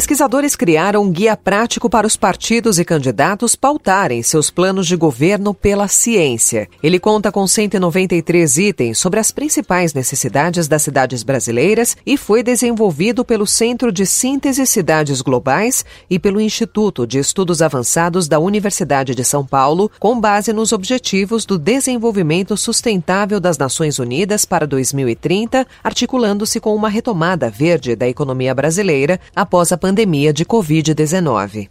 Pesquisadores criaram um guia prático para os partidos e candidatos pautarem seus planos de governo pela ciência. Ele conta com 193 itens sobre as principais necessidades das cidades brasileiras e foi desenvolvido pelo Centro de Síntese Cidades Globais e pelo Instituto de Estudos Avançados da Universidade de São Paulo, com base nos Objetivos do Desenvolvimento Sustentável das Nações Unidas para 2030, articulando-se com uma retomada verde da economia brasileira após a pandemia de Covid-19.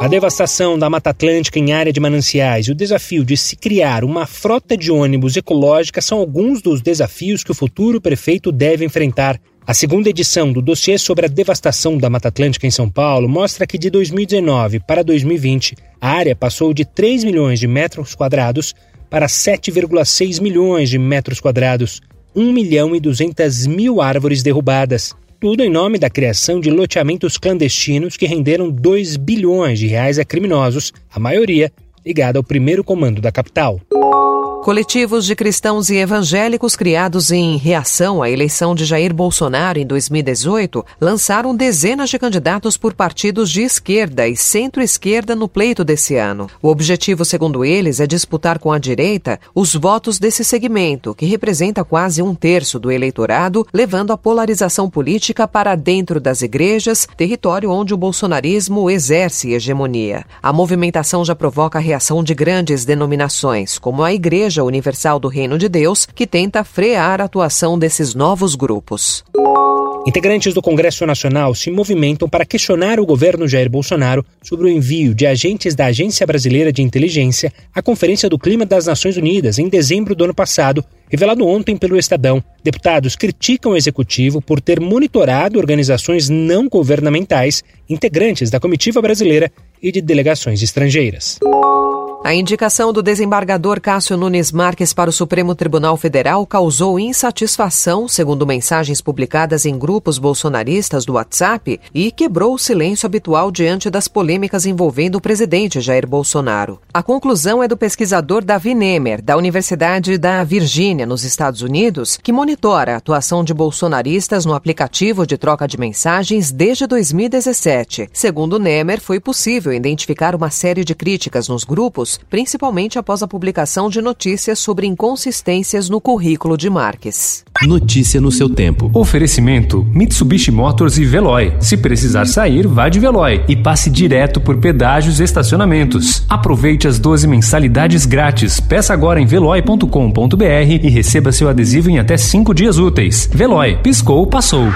A devastação da Mata Atlântica em área de mananciais e o desafio de se criar uma frota de ônibus ecológica são alguns dos desafios que o futuro prefeito deve enfrentar. A segunda edição do dossiê sobre a devastação da Mata Atlântica em São Paulo mostra que de 2019 para 2020, a área passou de 3 milhões de metros quadrados para 7,6 milhões de metros quadrados, 1 milhão e 200 mil árvores derrubadas. Tudo em nome da criação de loteamentos clandestinos que renderam 2 bilhões de reais a criminosos, a maioria ligada ao primeiro comando da capital. Coletivos de cristãos e evangélicos criados em reação à eleição de Jair Bolsonaro em 2018 lançaram dezenas de candidatos por partidos de esquerda e centro-esquerda no pleito desse ano. O objetivo, segundo eles, é disputar com a direita os votos desse segmento, que representa quase um terço do eleitorado, levando a polarização política para dentro das igrejas, território onde o bolsonarismo exerce hegemonia. A movimentação já provoca a reação de grandes denominações, como a Igreja Igreja Universal do Reino de Deus, que tenta frear a atuação desses novos grupos. Integrantes do Congresso Nacional se movimentam para questionar o governo Jair Bolsonaro sobre o envio de agentes da Agência Brasileira de Inteligência à Conferência do Clima das Nações Unidas em dezembro do ano passado, revelado ontem pelo Estadão. Deputados criticam o executivo por ter monitorado organizações não governamentais, integrantes da comitiva brasileira e de delegações estrangeiras. A indicação do desembargador Cássio Nunes Marques para o Supremo Tribunal Federal causou insatisfação, segundo mensagens publicadas em grupos bolsonaristas do WhatsApp, e quebrou o silêncio habitual diante das polêmicas envolvendo o presidente Jair Bolsonaro. A conclusão é do pesquisador Davi Nemer, da Universidade da Virgínia, nos Estados Unidos, que monitora a atuação de bolsonaristas no aplicativo de troca de mensagens desde 2017. Segundo Nemer, foi possível identificar uma série de críticas nos grupos principalmente após a publicação de notícias sobre inconsistências no currículo de Marques. Notícia no seu tempo. Oferecimento: Mitsubishi Motors e Veloy. Se precisar sair, vá de Veloy e passe direto por pedágios e estacionamentos. Aproveite as 12 mensalidades grátis. Peça agora em veloy.com.br e receba seu adesivo em até 5 dias úteis. Veloy, piscou, passou.